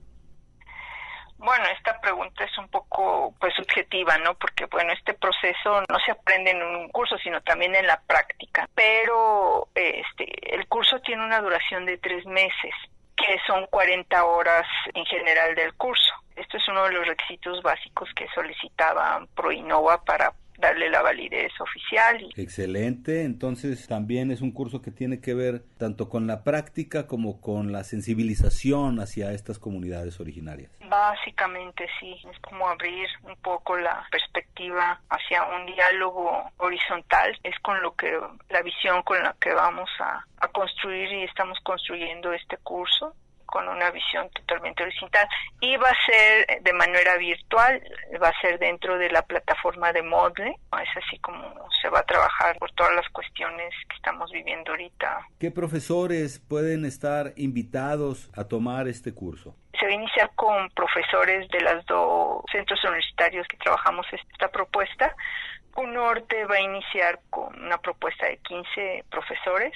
Bueno, esta pregunta es un poco pues subjetiva, ¿no? Porque bueno, este proceso no se aprende en un curso, sino también en la práctica. Pero este, el curso tiene una duración de tres meses que son 40 horas en general del curso. Esto es uno de los requisitos básicos que solicitaba ProInnova para darle la validez oficial. Excelente, entonces también es un curso que tiene que ver tanto con la práctica como con la sensibilización hacia estas comunidades originarias. Básicamente sí, es como abrir un poco la perspectiva hacia un diálogo horizontal, es con lo que la visión con la que vamos a, a construir y estamos construyendo este curso con una visión totalmente horizontal y va a ser de manera virtual, va a ser dentro de la plataforma de Moodle, es así como se va a trabajar por todas las cuestiones que estamos viviendo ahorita. ¿Qué profesores pueden estar invitados a tomar este curso? Se va a iniciar con profesores de los dos centros universitarios que trabajamos esta propuesta. Un norte va a iniciar con una propuesta de 15 profesores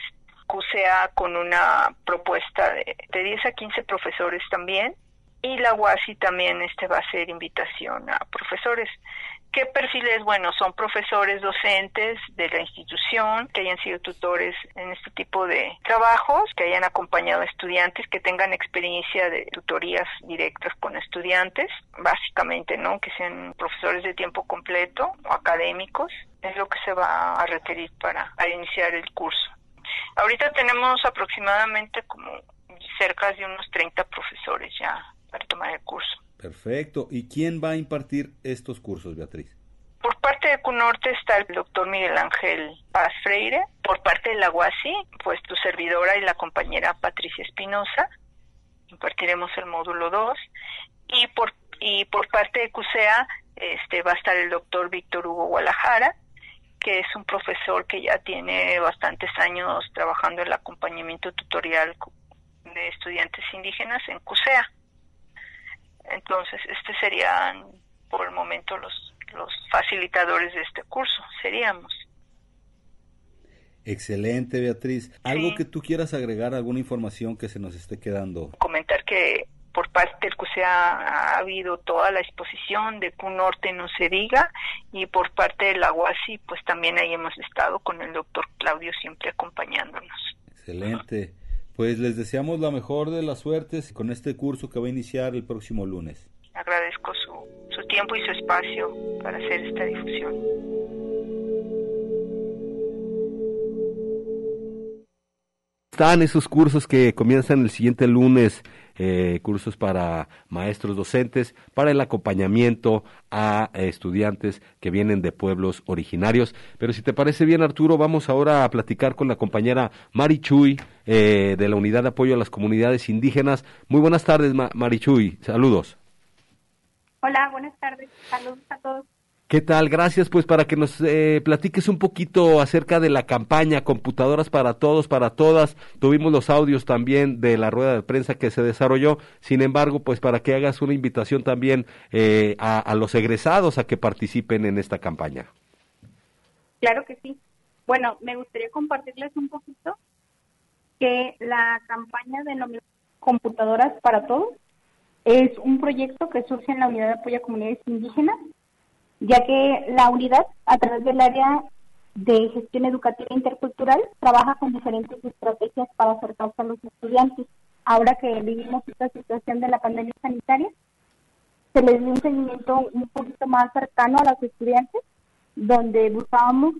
CUSEA con una propuesta de, de 10 a 15 profesores también y la UASI también este va a ser invitación a profesores. ¿Qué perfiles? Bueno, son profesores docentes de la institución que hayan sido tutores en este tipo de trabajos, que hayan acompañado a estudiantes, que tengan experiencia de tutorías directas con estudiantes, básicamente, ¿no? Que sean profesores de tiempo completo o académicos. Es lo que se va a requerir para iniciar el curso. Ahorita tenemos aproximadamente como cerca de unos 30 profesores ya para tomar el curso. Perfecto. ¿Y quién va a impartir estos cursos, Beatriz? Por parte de CUNORTE está el doctor Miguel Ángel Paz Freire. Por parte de la UASI, pues tu servidora y la compañera Patricia Espinosa. Impartiremos el módulo 2. Y por, y por parte de CUSEA este, va a estar el doctor Víctor Hugo Guadalajara que es un profesor que ya tiene bastantes años trabajando en el acompañamiento tutorial de estudiantes indígenas en CUSEA. Entonces, este serían por el momento los, los facilitadores de este curso, seríamos. Excelente, Beatriz. ¿Algo que tú quieras agregar, alguna información que se nos esté quedando? Comentar que por parte del CUSEA ha habido toda la exposición de Norte no se diga y por parte de la UASI pues también ahí hemos estado con el doctor Claudio siempre acompañándonos. Excelente. Pues les deseamos la mejor de las suertes con este curso que va a iniciar el próximo lunes. Agradezco su, su tiempo y su espacio para hacer esta difusión. Están esos cursos que comienzan el siguiente lunes eh, cursos para maestros docentes, para el acompañamiento a estudiantes que vienen de pueblos originarios. Pero si te parece bien, Arturo, vamos ahora a platicar con la compañera Mari Chuy eh, de la Unidad de Apoyo a las Comunidades Indígenas. Muy buenas tardes, Ma Mari Chuy. Saludos. Hola, buenas tardes. Saludos a todos. ¿Qué tal? Gracias, pues para que nos eh, platiques un poquito acerca de la campaña Computadoras para Todos, para Todas. Tuvimos los audios también de la rueda de prensa que se desarrolló. Sin embargo, pues para que hagas una invitación también eh, a, a, los egresados a que participen en esta campaña. Claro que sí. Bueno, me gustaría compartirles un poquito que la campaña de Computadoras para Todos es un proyecto que surge en la Unidad de Apoyo a Comunidades Indígenas ya que la unidad, a través del área de gestión educativa intercultural, trabaja con diferentes estrategias para acercarse a los estudiantes. Ahora que vivimos esta situación de la pandemia sanitaria, se les dio un seguimiento un poquito más cercano a los estudiantes, donde buscábamos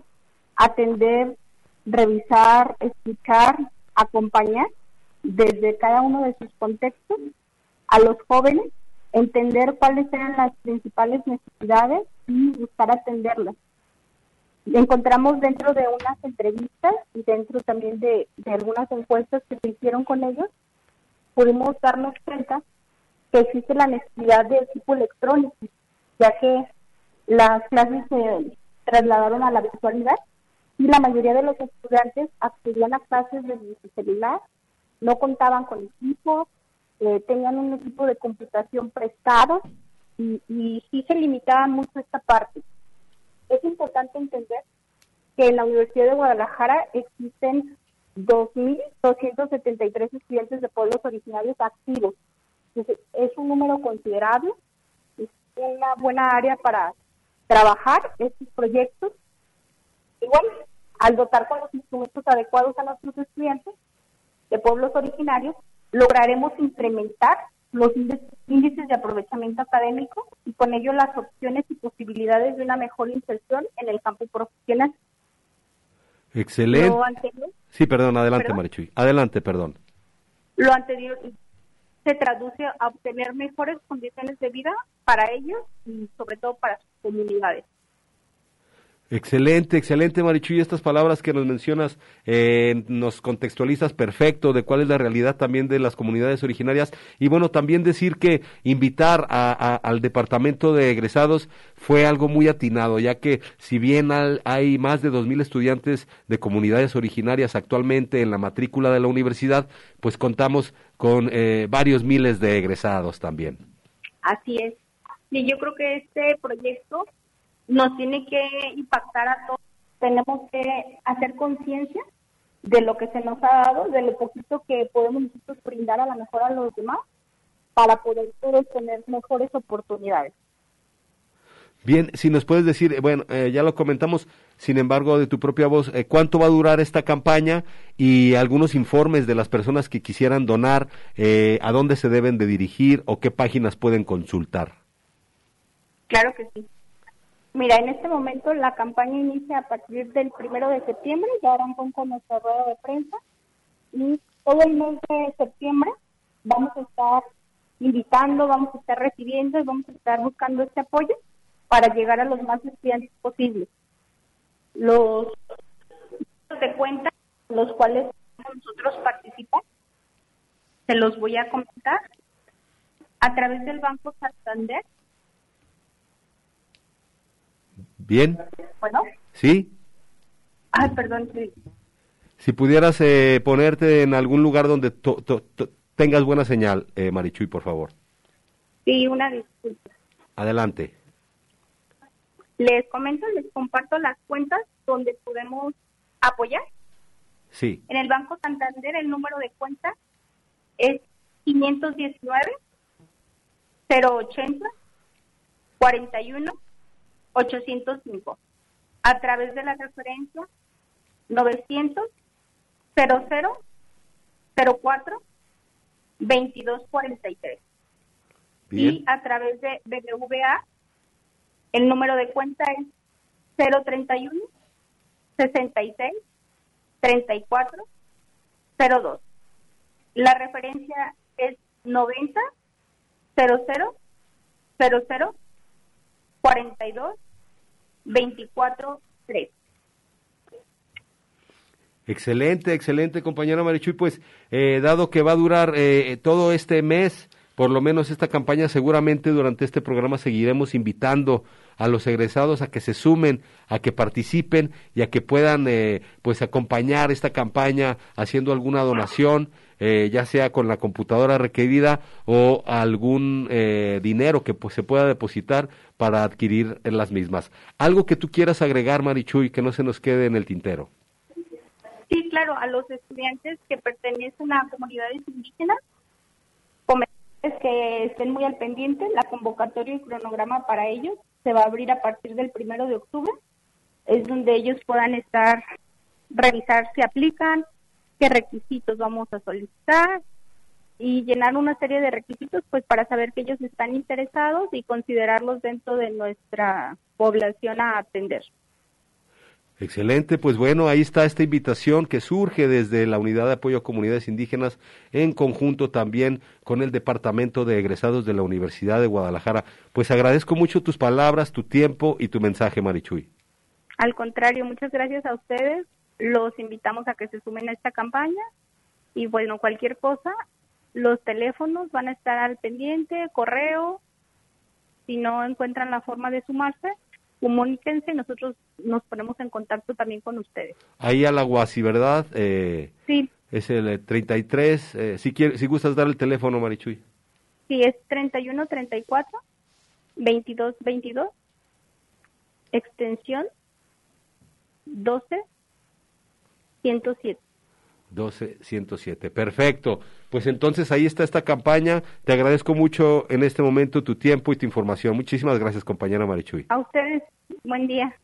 atender, revisar, escuchar, acompañar desde cada uno de sus contextos a los jóvenes entender cuáles eran las principales necesidades y buscar atenderlas. Encontramos dentro de unas entrevistas y dentro también de, algunas encuestas que se hicieron con ellos, pudimos darnos cuenta que existe la necesidad de equipo electrónico, ya que las clases se trasladaron a la virtualidad y la mayoría de los estudiantes accedían a clases desde su celular, no contaban con equipo, eh, tenían un equipo de computación prestado y, y sí se limitaba mucho esta parte. Es importante entender que en la Universidad de Guadalajara existen 2.273 estudiantes de pueblos originarios activos. Entonces, es un número considerable, es una buena área para trabajar estos proyectos. Igual, al dotar con los instrumentos adecuados a nuestros estudiantes de pueblos originarios, lograremos incrementar los índices de aprovechamiento académico y con ello las opciones y posibilidades de una mejor inserción en el campo profesional. Excelente. Anterior, Sí, perdón, adelante, ¿Perdón? Marichuy. Adelante, perdón. lo anterior se traduce a obtener mejores condiciones de vida para ellos y sobre todo para sus comunidades. Excelente, excelente, Marichuy. Estas palabras que nos mencionas eh, nos contextualizas perfecto de cuál es la realidad también de las comunidades originarias. Y bueno, también decir que invitar a- al departamento de egresados fue algo muy atinado, ya que si bien al- hay más de 2.000 estudiantes de comunidades originarias actualmente en la matrícula de la universidad, pues contamos con eh, varios miles de egresados también. Así es. Y yo creo que este proyecto nos tiene que impactar a todos. Tenemos que hacer conciencia de lo que se nos ha dado, de lo poquito que podemos nosotros brindar a la mejor a los demás para poder todos tener mejores oportunidades. Bien, si nos puedes decir, eh, bueno, eh, ya lo comentamos, sin embargo, de tu propia voz, eh, ¿cuánto va a durar esta campaña y algunos informes de las personas que quisieran donar, eh, a dónde se deben de dirigir o qué páginas pueden consultar? Claro que sí. Mira, en este momento la campaña inicia a partir del primero de septiembre, ya arrancó con nuestra rueda de prensa y todo el mes de septiembre vamos a estar invitando, vamos a estar recibiendo y vamos a estar buscando este apoyo para llegar a los más estudiantes posibles. Los de cuenta, los cuales nosotros participar, se los voy a comentar a través del Banco Santander. Bien, Bueno, ¿sí? ay, perdón, sí. Si pudieras eh, ponerte en algún lugar donde to- to- to- tengas buena señal, eh, Marichuy, por favor. Sí, una disculpa. Adelante. Les comento, les comparto las cuentas donde podemos apoyar. Sí, En el Banco Santander el número de cuenta es 519 080 41 805 a través de la referencia 900 00 04 2243 bien. y a través de BBVA el número de cuenta es 031 66 34 02. La referencia es 90 00 00 42 24 3. Excelente, excelente, compañera Marichuy. Pues, eh, dado que va a durar eh, todo este mes, por lo menos esta campaña, seguramente durante este programa seguiremos invitando a los egresados a que se sumen, a que participen y a que puedan, eh, pues, acompañar esta campaña haciendo alguna donación, eh, ya sea con la computadora requerida o algún eh, dinero que pues, se pueda depositar para adquirir las mismas. Algo que tú quieras agregar, Marichuy, que no se nos quede en el tintero. Sí, claro, a los estudiantes que pertenecen a comunidades indígenas, comentarles que estén muy al pendiente. La convocatoria y cronograma para ellos se va a abrir a partir del primero de octubre. Es donde ellos puedan estar, revisar si aplican, qué requisitos vamos a solicitar y llenar una serie de requisitos pues para saber que ellos están interesados y considerarlos dentro de nuestra población a atender. Excelente, pues bueno, ahí está esta invitación que surge desde la Unidad de Apoyo a Comunidades Indígenas en conjunto también con el Departamento de Egresados de la Universidad de Guadalajara. Pues agradezco mucho tus palabras, tu tiempo y tu mensaje, Marichuy. Al contrario, muchas gracias a ustedes. Los invitamos a que se sumen a esta campaña y bueno, cualquier cosa, los teléfonos van a estar al pendiente, correo. Si no encuentran la forma de sumarse, comuníquense y nosotros nos ponemos en contacto también con ustedes. Ahí a la Guasi, ¿verdad? Eh, Sí, es el eh, 33, eh, si, quieres, si gustas dar el teléfono, Marichuy. sí, es 3134 2222 extensión 12 107. 12107. Perfecto. Pues entonces ahí está esta campaña. Te agradezco mucho en este momento tu tiempo y tu información. Muchísimas gracias, compañera Marichuy. A ustedes, buen día.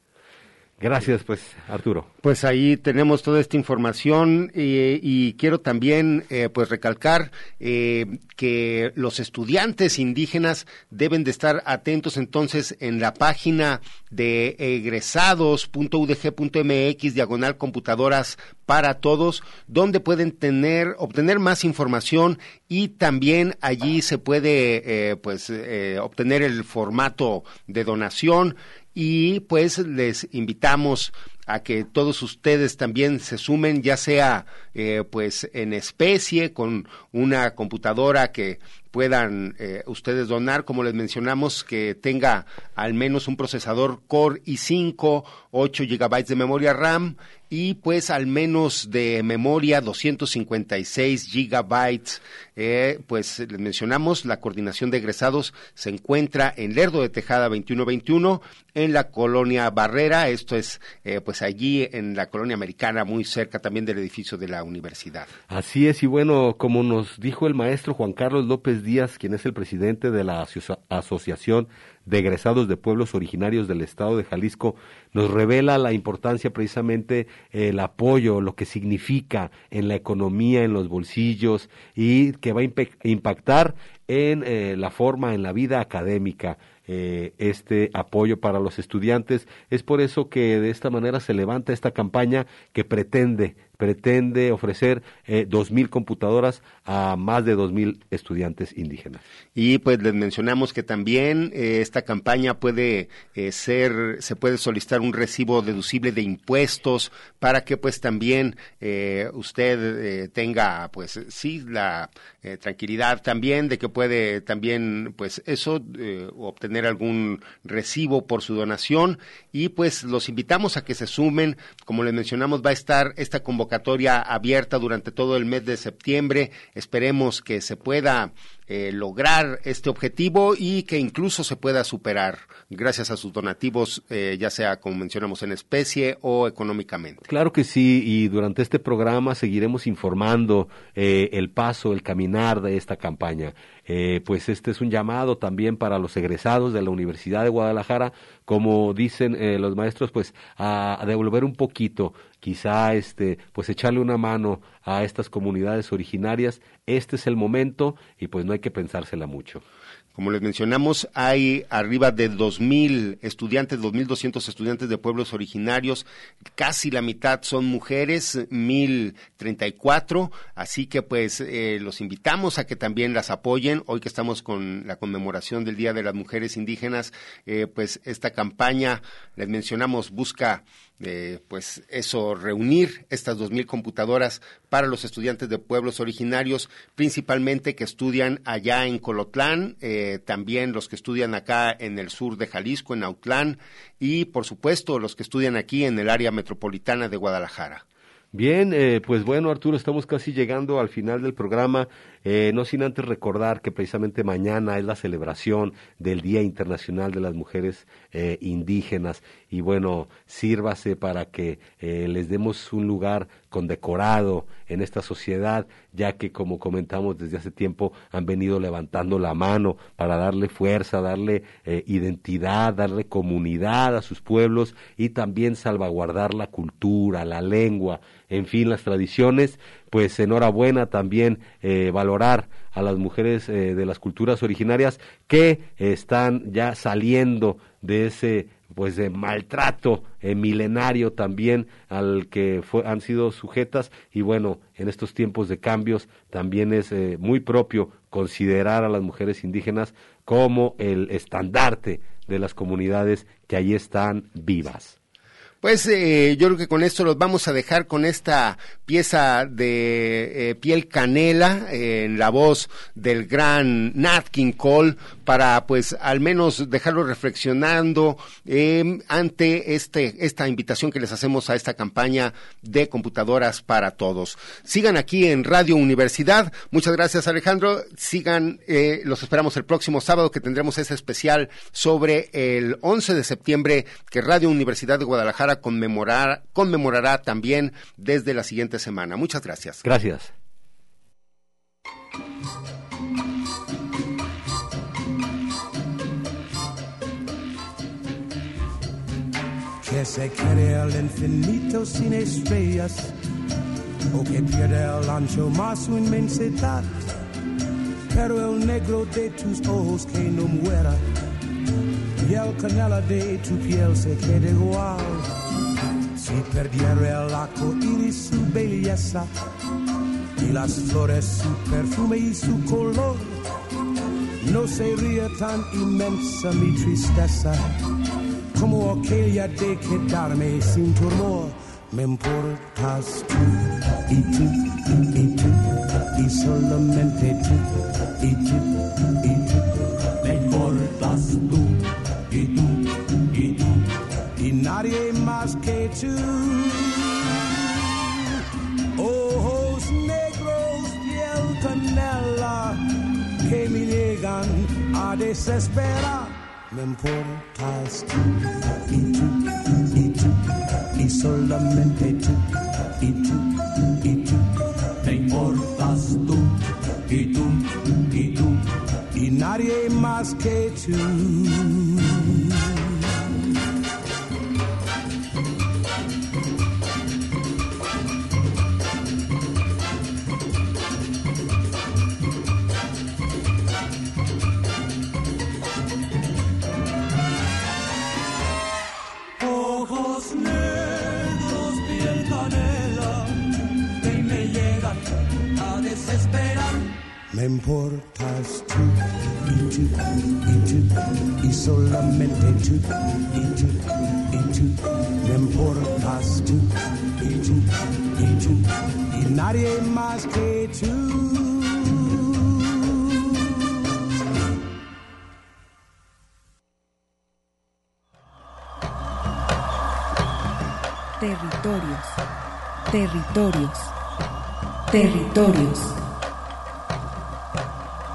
Gracias, pues, Arturo. Pues ahí tenemos toda esta información eh, y quiero también, eh, pues, recalcar eh, que los estudiantes indígenas deben de estar atentos entonces en la página de egresados.udg.mx diagonal computadoras para todos, donde pueden tener, obtener más información y también allí se puede, pues, obtener el formato de donación y pues les invitamos a que todos ustedes también se sumen, ya sea eh, pues en especie con una computadora que puedan eh, ustedes donar, como les mencionamos, que tenga al menos un procesador Core i5, 8 gigabytes de memoria RAM y pues al menos de memoria 256 gigabytes. Eh, pues les mencionamos, la coordinación de egresados se encuentra en Lerdo de Tejada 2121, en la colonia Barrera, esto es eh, pues allí en la colonia americana, muy cerca también del edificio de la universidad. Así es, y bueno, como nos dijo el maestro Juan Carlos López Díaz, quien es el presidente de la Asociación de egresados de pueblos originarios del estado de Jalisco, nos revela la importancia precisamente el apoyo, lo que significa en la economía, en los bolsillos y que va a impactar en eh, la forma, en la vida académica. Eh, este apoyo para los estudiantes. Es por eso que de esta manera se levanta esta campaña que pretende pretende ofrecer eh, dos mil computadoras a más de dos mil estudiantes indígenas. Y pues les mencionamos que también eh, esta campaña puede eh, ser, se puede solicitar un recibo deducible de impuestos para que pues también usted tenga pues sí la tranquilidad también de que puede también pues eso obtener algún recibo por su donación y pues los invitamos a que se sumen, como les mencionamos va a estar esta convocatoria convocatoria abierta durante todo el mes de septiembre. Esperemos que se pueda eh, lograr este objetivo y que incluso se pueda superar gracias a sus donativos, eh, ya sea como mencionamos en especie o económicamente. Claro que sí, y durante este programa seguiremos informando eh, el paso, el caminar de esta campaña. pues este es un llamado también para los egresados de la Universidad de Guadalajara, como dicen los maestros, pues a, a devolver un poquito quizá este pues echarle una mano a estas comunidades originarias. Este es el momento y pues no hay que pensársela mucho. Como les mencionamos, hay arriba de 2.000 estudiantes, 2.200 estudiantes de pueblos originarios, casi la mitad son mujeres, 1.034, así que pues eh, los invitamos a que también las apoyen. Hoy que estamos con la conmemoración del Día de las Mujeres Indígenas, eh, pues esta campaña, les mencionamos, busca eh, pues eso, reunir estas 2.000 computadoras para los estudiantes de pueblos originarios, principalmente que estudian allá en Colotlán, eh, también los que estudian acá en el sur de Jalisco, en Autlán, y por supuesto los que estudian aquí en el área metropolitana de Guadalajara. Bien, eh, pues bueno, Arturo, estamos casi llegando al final del programa. Eh, no sin antes recordar que precisamente mañana es la celebración del Día Internacional de las Mujeres eh, Indígenas. Y bueno, sírvase para que eh, les demos un lugar condecorado en esta sociedad, ya que como comentamos desde hace tiempo han venido levantando la mano para darle fuerza, darle identidad, darle comunidad a sus pueblos y también salvaguardar la cultura, la lengua, en fin, las tradiciones pues enhorabuena también eh, valorar a las mujeres eh, de las culturas originarias que están ya saliendo de ese pues de maltrato eh, milenario también al que han sido sujetas y bueno en estos tiempos de cambios también es muy propio considerar a las mujeres indígenas como el estandarte de las comunidades que allí están vivas. Pues eh, yo creo que con esto los vamos a dejar con esta pieza de eh, piel canela en la voz del gran Nat King Cole para pues al menos dejarlo reflexionando em, ante este esta invitación que les hacemos a esta campaña de computadoras para todos. Sigan aquí en Radio Universidad. Muchas gracias Alejandro. Sigan, eh, los esperamos el próximo sábado que tendremos ese especial sobre el 11 de septiembre que Radio Universidad de Guadalajara conmemorar, conmemorará también desde la siguiente semana. Muchas gracias. Gracias. Qué se quiere el infinito sin estrellas o que pierde el ancho más su inmensidad. Pero el negro de tus ojos que no muera y el canela de tu piel se quede igual. Si perdiera el arco iris su belleza y las flores su perfume y su color, no sería tan inmensa mi tristeza como aquella de quedarme sin tu amor. Me importas tú y tú y tú y solamente tú y tú y tú. Me importas tú tú. Ojos negros, piel canela que me llegan a desesperar. Me importas tú y tú y tú y solamente tú y tú y tú. Me importas tú y tú y tú y nadie más que tú. Me importas tú y tú tú y solamente tú y tú y tú. Me importas tú y tú tú y nadie más que tú. Territorios. Territorios. Territorios.